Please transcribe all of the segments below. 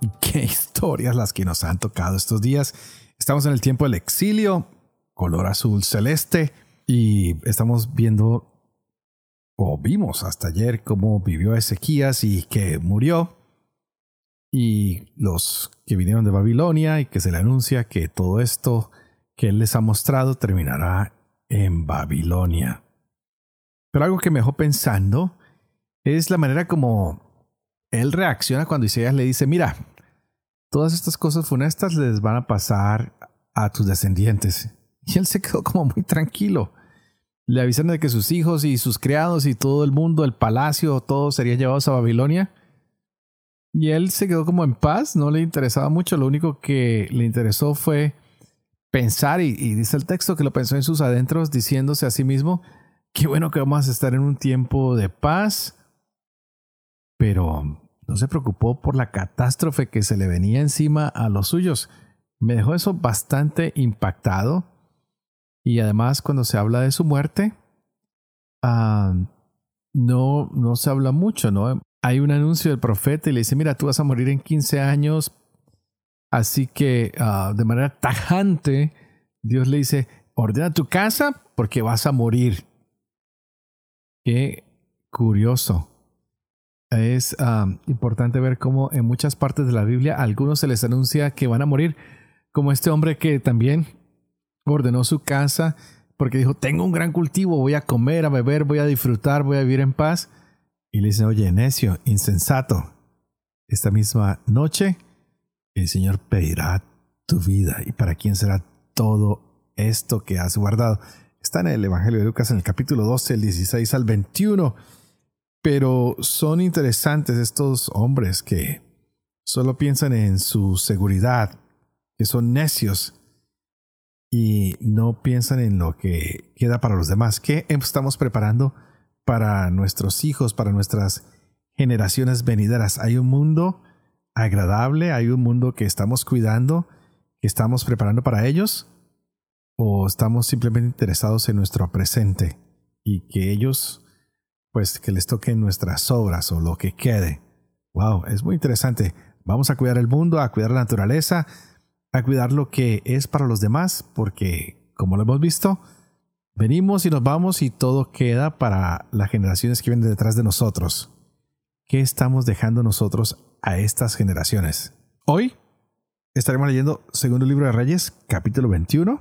Qué historias las que nos han tocado estos días. Estamos en el tiempo del exilio, color azul celeste, y estamos viendo, o vimos hasta ayer, cómo vivió Ezequías y que murió. Y los que vinieron de Babilonia y que se le anuncia que todo esto que él les ha mostrado terminará en Babilonia. Pero algo que me dejó pensando es la manera como él reacciona cuando Isaías le dice, mira, todas estas cosas funestas les van a pasar a tus descendientes. Y él se quedó como muy tranquilo. Le avisan de que sus hijos y sus criados y todo el mundo, el palacio, todos serían llevados a Babilonia. Y él se quedó como en paz, no le interesaba mucho, lo único que le interesó fue pensar, y, y dice el texto que lo pensó en sus adentros, diciéndose a sí mismo, qué bueno que vamos a estar en un tiempo de paz, pero no se preocupó por la catástrofe que se le venía encima a los suyos. Me dejó eso bastante impactado. Y además cuando se habla de su muerte, ah, no, no se habla mucho, ¿no? Hay un anuncio del profeta y le dice, mira, tú vas a morir en 15 años. Así que ah, de manera tajante, Dios le dice, ordena tu casa porque vas a morir. Qué curioso es importante ver cómo en muchas partes de la Biblia a algunos se les anuncia que van a morir, como este hombre que también ordenó su casa porque dijo, tengo un gran cultivo, voy a comer, a beber, voy a disfrutar, voy a vivir en paz. Y le dicen, oye, necio, insensato, esta misma noche el Señor pedirá tu vida. ¿Y para quién será todo esto que has guardado? Está en el Evangelio de Lucas en el capítulo 12, el 16 al 21. Pero son interesantes estos hombres que solo piensan en su seguridad, que son necios y no piensan en lo que queda para los demás. ¿Qué estamos preparando para nuestros hijos, para nuestras generaciones venideras? Hay un mundo agradable, hay un mundo que estamos cuidando, que estamos preparando para ellos, o estamos simplemente interesados en nuestro presente y que ellos pues que les toquen nuestras obras o lo que quede. Wow, es muy interesante. Vamos a cuidar el mundo, a cuidar la naturaleza, a cuidar lo que es para los demás, porque, como lo hemos visto, venimos y nos vamos y todo queda para las generaciones que vienen detrás de nosotros. ¿Qué estamos dejando nosotros a estas generaciones? Hoy estaremos leyendo Segundo Libro de Reyes, capítulo 21.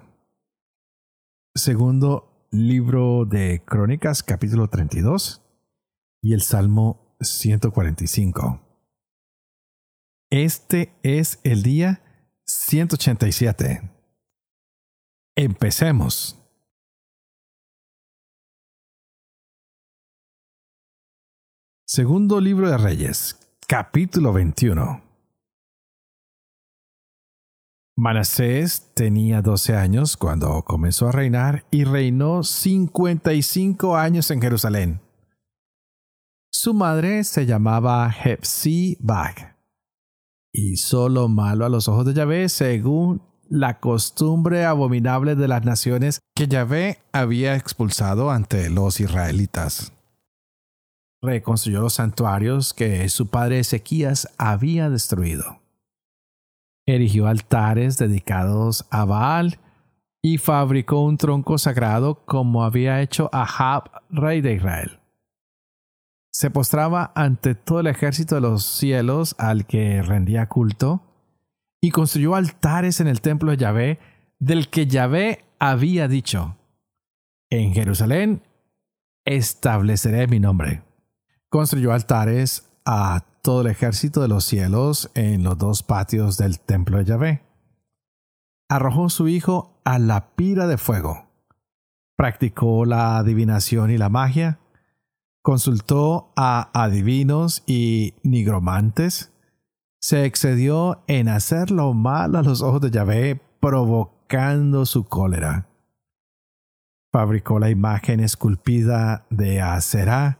Segundo libro de Crónicas, capítulo 32, y el Salmo 145. Este es el día 187. Empecemos. Segundo libro de Reyes, capítulo 21. Manasés tenía 12 años cuando comenzó a reinar y reinó 55 años en Jerusalén. Su madre se llamaba Hepsi Bag y solo malo a los ojos de Yahvé según la costumbre abominable de las naciones que Yahvé había expulsado ante los israelitas. Reconstruyó los santuarios que su padre Ezequías había destruido erigió altares dedicados a Baal y fabricó un tronco sagrado como había hecho Ahab, rey de Israel. Se postraba ante todo el ejército de los cielos al que rendía culto y construyó altares en el templo de Yahvé, del que Yahvé había dicho, en Jerusalén estableceré mi nombre. Construyó altares a todo el ejército de los cielos en los dos patios del templo de Yahvé. Arrojó su hijo a la pira de fuego. Practicó la adivinación y la magia. Consultó a adivinos y nigromantes. se excedió en hacer lo mal a los ojos de Yahvé, provocando su cólera. Fabricó la imagen esculpida de Aserá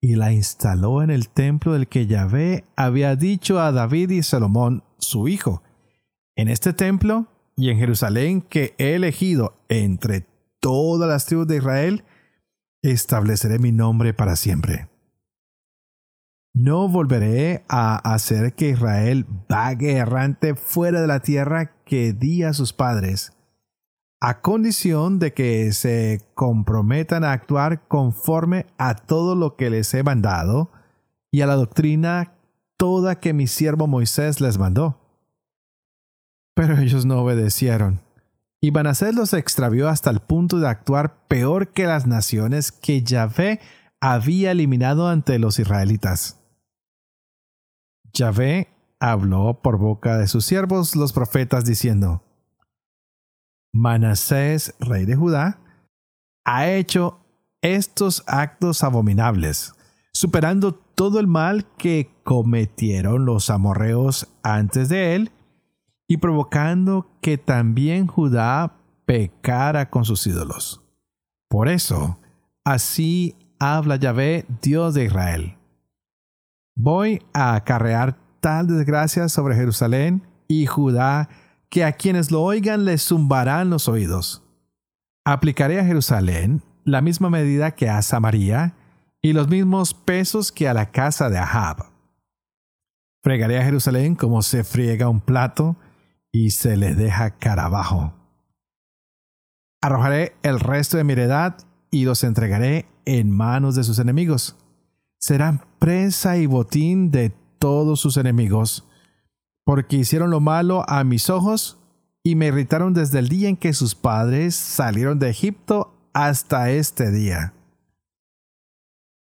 y la instaló en el templo del que Yahvé había dicho a David y Salomón, su hijo. En este templo y en Jerusalén que he elegido entre todas las tribus de Israel, estableceré mi nombre para siempre. No volveré a hacer que Israel vague errante fuera de la tierra que di a sus padres, a condición de que se comprometan a actuar conforme a todo lo que les he mandado y a la doctrina toda que mi siervo Moisés les mandó. Pero ellos no obedecieron, y Manasés los extravió hasta el punto de actuar peor que las naciones que Yahvé había eliminado ante los israelitas. Yahvé habló por boca de sus siervos los profetas diciendo, Manasés, rey de Judá, ha hecho estos actos abominables, superando todo el mal que cometieron los amorreos antes de él, y provocando que también Judá pecara con sus ídolos. Por eso, así habla Yahvé, Dios de Israel. Voy a acarrear tal desgracia sobre Jerusalén y Judá que a quienes lo oigan les zumbarán los oídos. Aplicaré a Jerusalén la misma medida que a Samaria y los mismos pesos que a la casa de Ahab. Fregaré a Jerusalén como se friega un plato y se le deja cara abajo. Arrojaré el resto de mi heredad y los entregaré en manos de sus enemigos. Serán presa y botín de todos sus enemigos, porque hicieron lo malo a mis ojos y me irritaron desde el día en que sus padres salieron de Egipto hasta este día.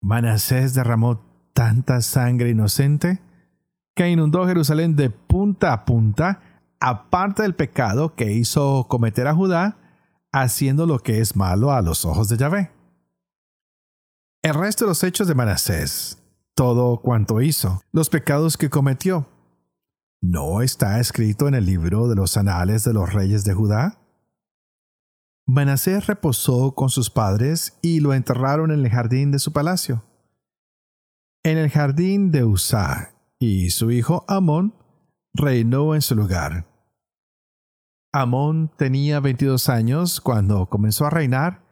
Manasés derramó tanta sangre inocente que inundó Jerusalén de punta a punta, aparte del pecado que hizo cometer a Judá, haciendo lo que es malo a los ojos de Yahvé. El resto de los hechos de Manasés, todo cuanto hizo, los pecados que cometió, ¿no está escrito en el libro de los anales de los reyes de Judá? Manasés reposó con sus padres y lo enterraron en el jardín de su palacio. En el jardín de Usá, y su hijo Amón reinó en su lugar. Amón tenía 22 años cuando comenzó a reinar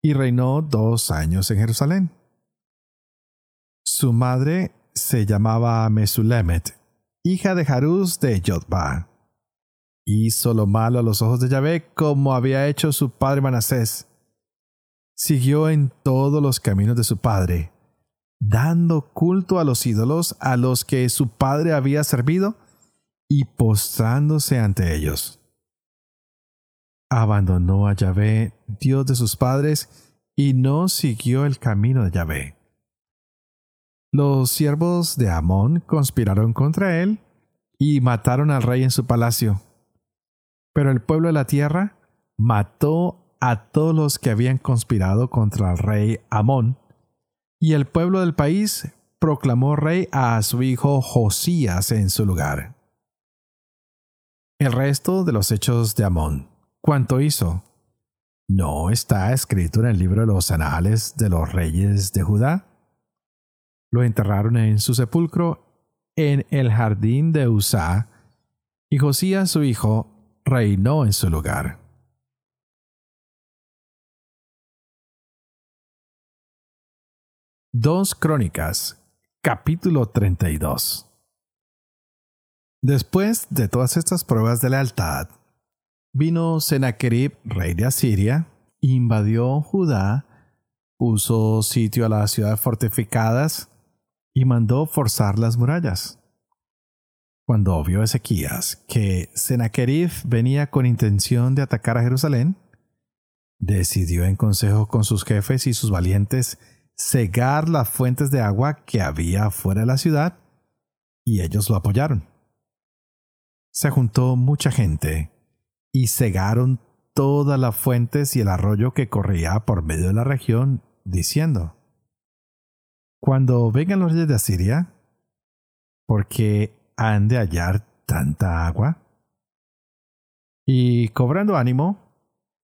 y reinó dos años en Jerusalén. Su madre se llamaba Mesulemet, hija de Jaruz de Yotba. Hizo lo malo a los ojos de Yahvé como había hecho su padre Manasés. Siguió en todos los caminos de su padre, dando culto a los ídolos a los que su padre había servido y postrándose ante ellos. Abandonó a Yahvé, Dios de sus padres, y no siguió el camino de Yahvé. Los siervos de Amón conspiraron contra él y mataron al rey en su palacio. Pero el pueblo de la tierra mató a todos los que habían conspirado contra el rey Amón, y el pueblo del país proclamó rey a su hijo Josías en su lugar. El resto de los hechos de Amón, ¿cuánto hizo? ¿No está escrito en el libro de los anales de los reyes de Judá? Lo enterraron en su sepulcro en el jardín de Usá, y Josías su hijo reinó en su lugar. Dos Crónicas, capítulo 32 Después de todas estas pruebas de lealtad, vino Sennacherib, rey de Asiria, invadió Judá, puso sitio a las ciudades fortificadas y mandó forzar las murallas. Cuando vio Ezequías que Sennacherib venía con intención de atacar a Jerusalén, decidió en consejo con sus jefes y sus valientes cegar las fuentes de agua que había fuera de la ciudad, y ellos lo apoyaron. Se juntó mucha gente y cegaron todas las fuentes y el arroyo que corría por medio de la región, diciendo, Cuando vengan los reyes de Asiria, porque han de hallar tanta agua? Y cobrando ánimo,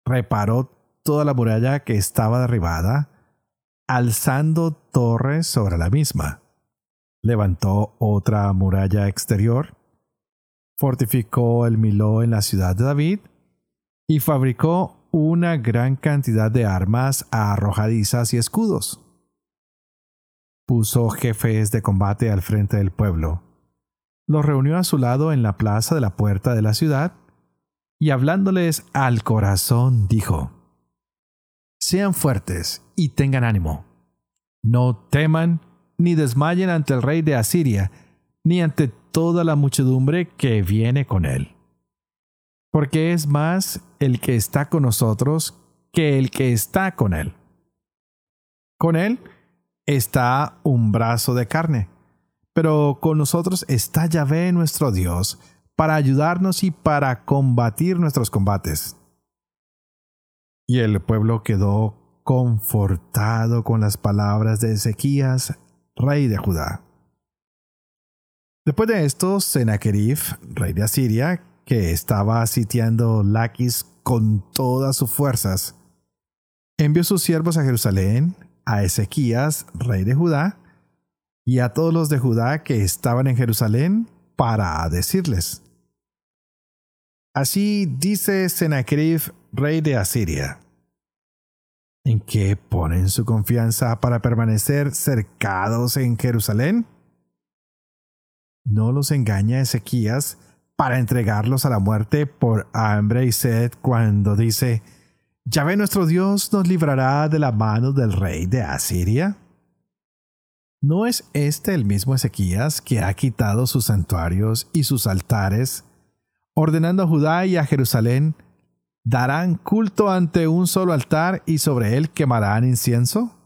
reparó toda la muralla que estaba derribada, alzando torres sobre la misma. Levantó otra muralla exterior, fortificó el Miló en la ciudad de David y fabricó una gran cantidad de armas arrojadizas y escudos. Puso jefes de combate al frente del pueblo. Los reunió a su lado en la plaza de la puerta de la ciudad y hablándoles al corazón dijo, Sean fuertes y tengan ánimo. No teman ni desmayen ante el rey de Asiria, ni ante toda la muchedumbre que viene con él. Porque es más el que está con nosotros que el que está con él. Con él está un brazo de carne, pero con nosotros está Yahvé nuestro Dios, para ayudarnos y para combatir nuestros combates. Y el pueblo quedó confortado con las palabras de Ezequías, rey de Judá. Después de esto, Sennacherib, rey de Asiria, que estaba sitiando Laquis con todas sus fuerzas, envió sus siervos a Jerusalén, a Ezequías, rey de Judá, y a todos los de Judá que estaban en Jerusalén, para decirles, Así dice Sennacherib, rey de Asiria. ¿En qué ponen su confianza para permanecer cercados en Jerusalén? ¿No los engaña Ezequías para entregarlos a la muerte por hambre y sed cuando dice, Yahvé nuestro Dios nos librará de la mano del rey de Asiria? ¿No es este el mismo Ezequías que ha quitado sus santuarios y sus altares ordenando a Judá y a Jerusalén, darán culto ante un solo altar y sobre él quemarán incienso?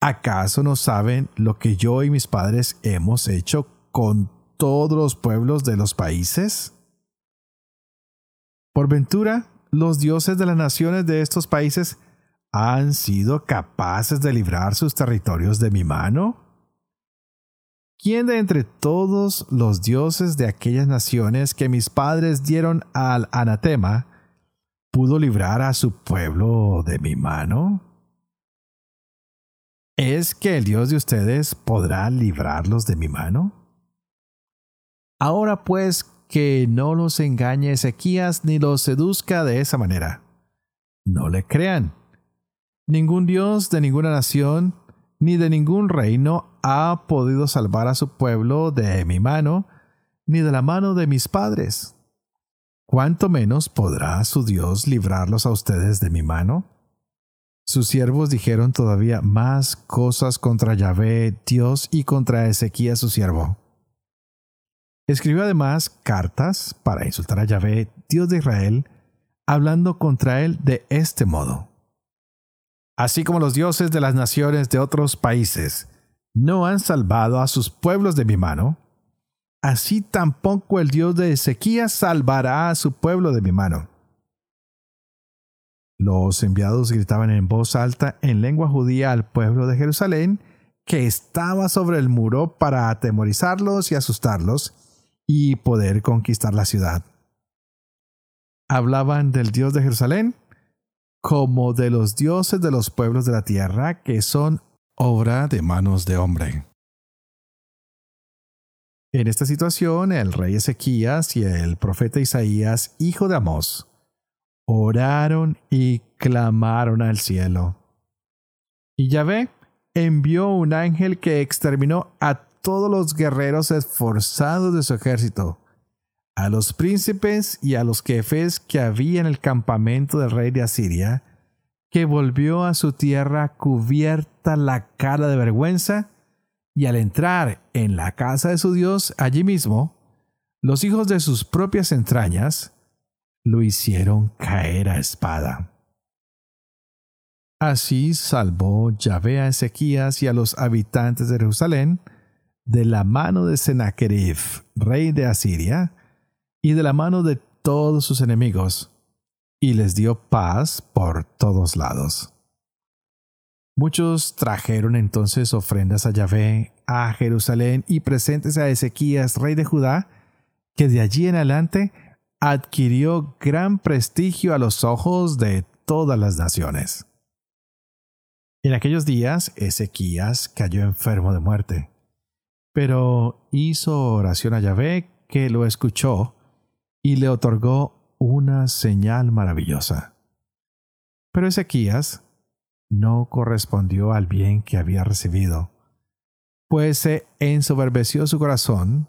¿Acaso no saben lo que yo y mis padres hemos hecho con todos los pueblos de los países? Por ventura, los dioses de las naciones de estos países han sido capaces de librar sus territorios de mi mano? ¿Quién de entre todos los dioses de aquellas naciones que mis padres dieron al anatema pudo librar a su pueblo de mi mano? ¿Es que el Dios de ustedes podrá librarlos de mi mano? Ahora pues que no los engañe Ezequías ni los seduzca de esa manera. No le crean. Ningún Dios de ninguna nación ni de ningún reino ha podido salvar a su pueblo de mi mano, ni de la mano de mis padres. ¿Cuánto menos podrá su Dios librarlos a ustedes de mi mano? Sus siervos dijeron todavía más cosas contra Yahvé, Dios, y contra Ezequías su siervo. Escribió además cartas para insultar a Yahvé, Dios de Israel, hablando contra él de este modo así como los dioses de las naciones de otros países no han salvado a sus pueblos de mi mano, así tampoco el Dios de Ezequías salvará a su pueblo de mi mano. Los enviados gritaban en voz alta en lengua judía al pueblo de Jerusalén, que estaba sobre el muro para atemorizarlos y asustarlos y poder conquistar la ciudad. Hablaban del Dios de Jerusalén como de los dioses de los pueblos de la tierra que son obra de manos de hombre. En esta situación, el rey Ezequías y el profeta Isaías, hijo de Amós, oraron y clamaron al cielo. Y Yahvé envió un ángel que exterminó a todos los guerreros esforzados de su ejército a los príncipes y a los jefes que había en el campamento del rey de Asiria, que volvió a su tierra cubierta la cara de vergüenza, y al entrar en la casa de su Dios allí mismo, los hijos de sus propias entrañas lo hicieron caer a espada. Así salvó Yahvé a Ezequías y a los habitantes de Jerusalén de la mano de Sennacherib, rey de Asiria, y de la mano de todos sus enemigos, y les dio paz por todos lados. Muchos trajeron entonces ofrendas a Yahvé, a Jerusalén y presentes a Ezequías, rey de Judá, que de allí en adelante adquirió gran prestigio a los ojos de todas las naciones. En aquellos días Ezequías cayó enfermo de muerte, pero hizo oración a Yahvé que lo escuchó y le otorgó una señal maravillosa. Pero Ezequías no correspondió al bien que había recibido, pues se ensoberbeció su corazón,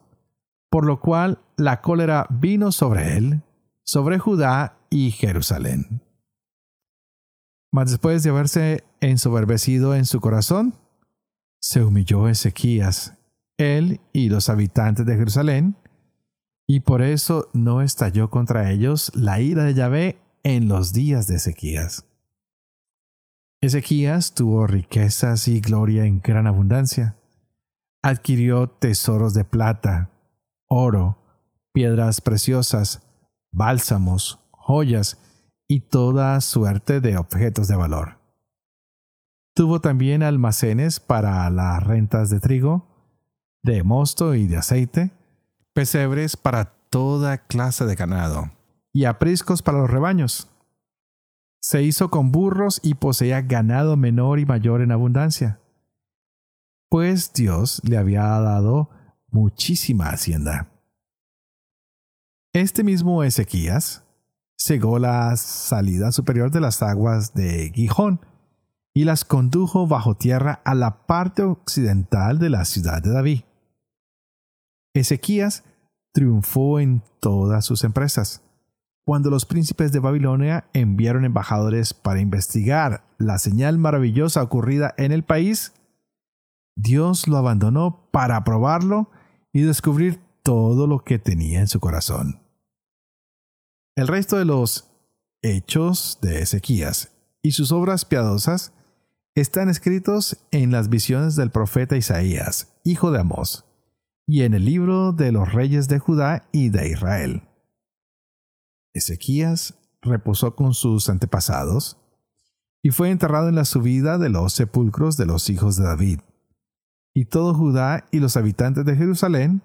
por lo cual la cólera vino sobre él, sobre Judá y Jerusalén. Mas después de haberse ensoberbecido en su corazón, se humilló Ezequías, él y los habitantes de Jerusalén, y por eso no estalló contra ellos la ira de Yahvé en los días de Ezequías. Ezequías tuvo riquezas y gloria en gran abundancia. Adquirió tesoros de plata, oro, piedras preciosas, bálsamos, joyas y toda suerte de objetos de valor. Tuvo también almacenes para las rentas de trigo, de mosto y de aceite, pesebres para toda clase de ganado, y apriscos para los rebaños se hizo con burros y poseía ganado menor y mayor en abundancia, pues Dios le había dado muchísima hacienda. Este mismo Ezequías cegó la salida superior de las aguas de Gijón y las condujo bajo tierra a la parte occidental de la ciudad de David. Ezequías triunfó en todas sus empresas cuando los príncipes de Babilonia enviaron embajadores para investigar la señal maravillosa ocurrida en el país, Dios lo abandonó para probarlo y descubrir todo lo que tenía en su corazón. El resto de los hechos de Ezequías y sus obras piadosas están escritos en las visiones del profeta Isaías, hijo de Amós, y en el libro de los reyes de Judá y de Israel. Ezequías reposó con sus antepasados y fue enterrado en la subida de los sepulcros de los hijos de David. Y todo Judá y los habitantes de Jerusalén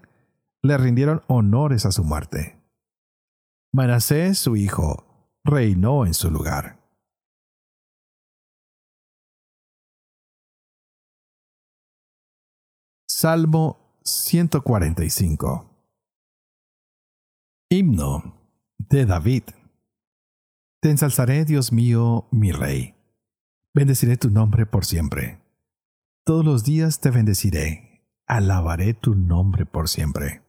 le rindieron honores a su muerte. Manasés, su hijo, reinó en su lugar. Salmo 145 Himno de David. Te ensalzaré, Dios mío, mi Rey. Bendeciré tu nombre por siempre. Todos los días te bendeciré. Alabaré tu nombre por siempre.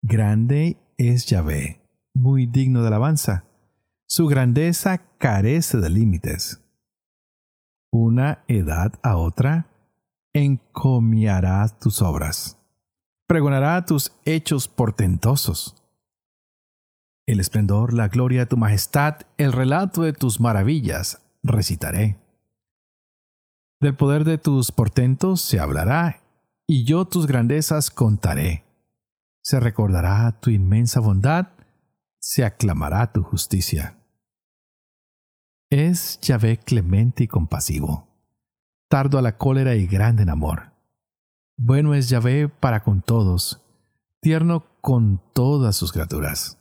Grande es Yahvé, muy digno de alabanza. Su grandeza carece de límites. Una edad a otra encomiará tus obras. Pregonará tus hechos portentosos el esplendor, la gloria de tu majestad, el relato de tus maravillas, recitaré. Del poder de tus portentos se hablará, y yo tus grandezas contaré. Se recordará tu inmensa bondad, se aclamará tu justicia. Es Yahvé clemente y compasivo, tardo a la cólera y grande en amor. Bueno es Yahvé para con todos, tierno con todas sus criaturas.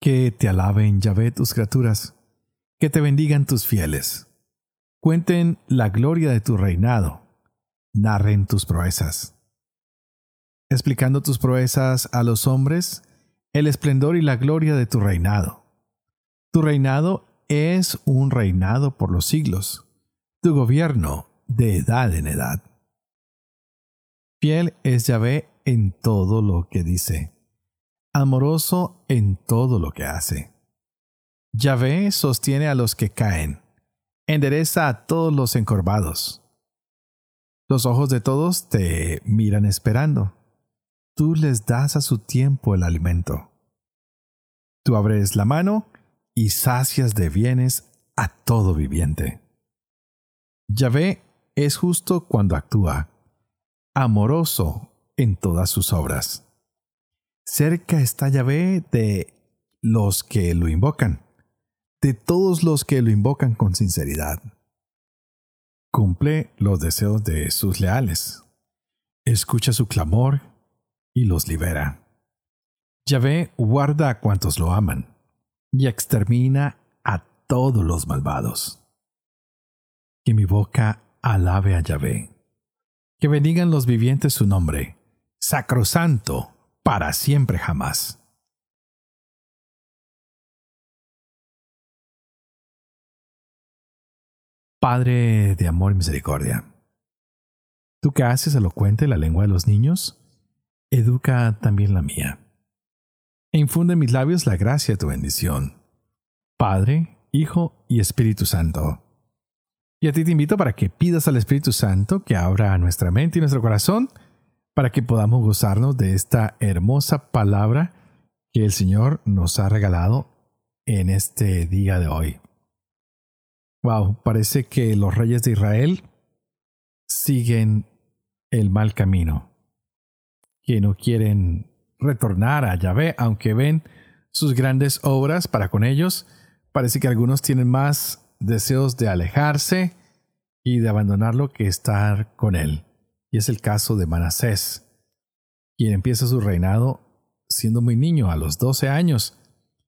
Que te alaben, Yahvé, tus criaturas, que te bendigan tus fieles. Cuenten la gloria de tu reinado, narren tus proezas. Explicando tus proezas a los hombres, el esplendor y la gloria de tu reinado. Tu reinado es un reinado por los siglos, tu gobierno de edad en edad. Fiel es Yahvé en todo lo que dice amoroso en todo lo que hace. Yahvé sostiene a los que caen, endereza a todos los encorvados. Los ojos de todos te miran esperando. Tú les das a su tiempo el alimento. Tú abres la mano y sacias de bienes a todo viviente. Yahvé es justo cuando actúa, amoroso en todas sus obras. Cerca está Yahvé de los que lo invocan, de todos los que lo invocan con sinceridad. cumple los deseos de sus leales, escucha su clamor y los libera. Yahvé guarda a cuantos lo aman y extermina a todos los malvados. Que mi boca alabe a Yahvé. Que bendigan los vivientes su nombre, sacrosanto, para siempre jamás. Padre de amor y misericordia, tú que haces elocuente la lengua de los niños, educa también la mía. E infunde en mis labios la gracia de tu bendición. Padre, Hijo y Espíritu Santo. Y a ti te invito para que pidas al Espíritu Santo que abra nuestra mente y nuestro corazón para que podamos gozarnos de esta hermosa palabra que el Señor nos ha regalado en este día de hoy. Wow, parece que los reyes de Israel siguen el mal camino, que no quieren retornar a Yahvé, aunque ven sus grandes obras para con ellos. Parece que algunos tienen más deseos de alejarse y de abandonarlo que estar con él. Y es el caso de Manasés, quien empieza su reinado siendo muy niño, a los 12 años,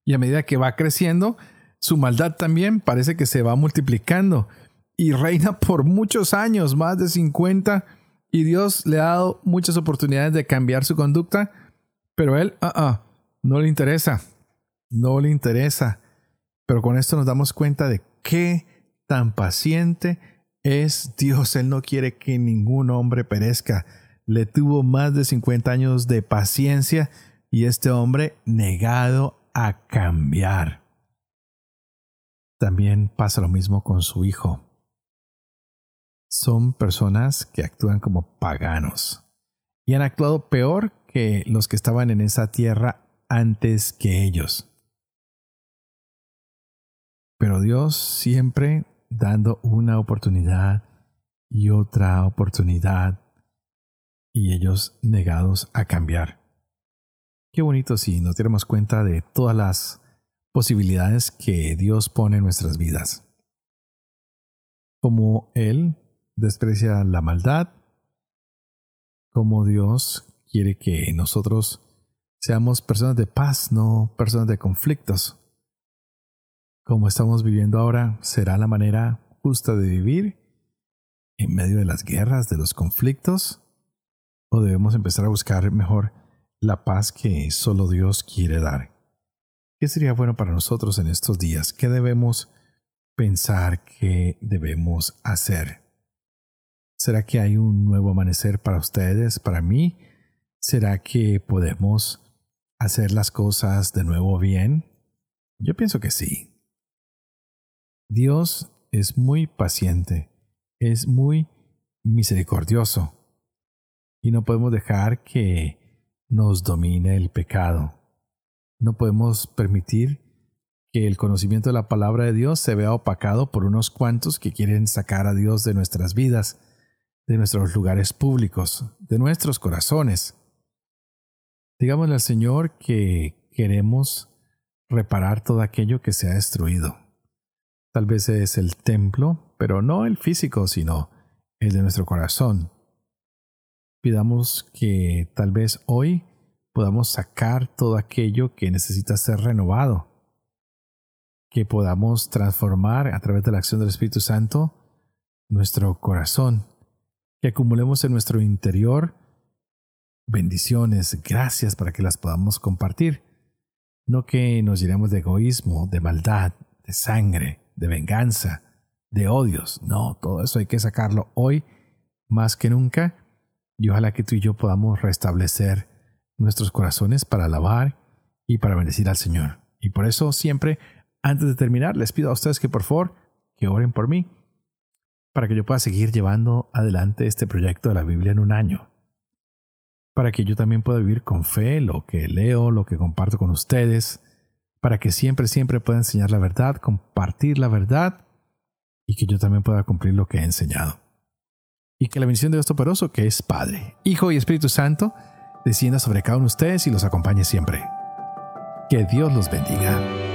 y a medida que va creciendo, su maldad también parece que se va multiplicando y reina por muchos años, más de 50, y Dios le ha dado muchas oportunidades de cambiar su conducta, pero él, uh -uh, no le interesa, no le interesa. Pero con esto nos damos cuenta de qué tan paciente es Dios. Él no quiere que ningún hombre perezca. Le tuvo más de 50 años de paciencia y este hombre negado a cambiar. También pasa lo mismo con su hijo. Son personas que actúan como paganos y han actuado peor que los que estaban en esa tierra antes que ellos. Pero Dios siempre dando una oportunidad y otra oportunidad y ellos negados a cambiar. Qué bonito si nos diéramos cuenta de todas las posibilidades que Dios pone en nuestras vidas. Como Él desprecia la maldad, como Dios quiere que nosotros seamos personas de paz, no personas de conflictos. Como estamos viviendo ahora, será la manera justa de vivir en medio de las guerras, de los conflictos, o debemos empezar a buscar mejor la paz que solo Dios quiere dar. ¿Qué sería bueno para nosotros en estos días? ¿Qué debemos pensar que debemos hacer? ¿Será que hay un nuevo amanecer para ustedes, para mí? ¿Será que podemos hacer las cosas de nuevo bien? Yo pienso que sí. Dios es muy paciente, es muy misericordioso y no podemos dejar que nos domine el pecado. No podemos permitir que el conocimiento de la palabra de Dios se vea opacado por unos cuantos que quieren sacar a Dios de nuestras vidas, de nuestros lugares públicos, de nuestros corazones. Digámosle al Señor que queremos reparar todo aquello que se ha destruido. Tal vez es el templo, pero no el físico, sino el de nuestro corazón. Pidamos que tal vez hoy podamos sacar todo aquello que necesita ser renovado, que podamos transformar a través de la acción del Espíritu Santo nuestro corazón, que acumulemos en nuestro interior bendiciones, gracias para que las podamos compartir, no que nos llenemos de egoísmo, de maldad, de sangre, de venganza, de odios, no, todo eso hay que sacarlo hoy más que nunca y ojalá que tú y yo podamos restablecer nuestros corazones para alabar y para bendecir al Señor. Y por eso siempre, antes de terminar, les pido a ustedes que por favor, que oren por mí, para que yo pueda seguir llevando adelante este proyecto de la Biblia en un año. Para que yo también pueda vivir con fe lo que leo, lo que comparto con ustedes, para que siempre, siempre pueda enseñar la verdad, compartir la verdad y que yo también pueda cumplir lo que he enseñado. Y que la bendición de Dios Todopoderoso, que es Padre, Hijo y Espíritu Santo, descienda sobre cada uno de ustedes y los acompañe siempre. Que Dios los bendiga.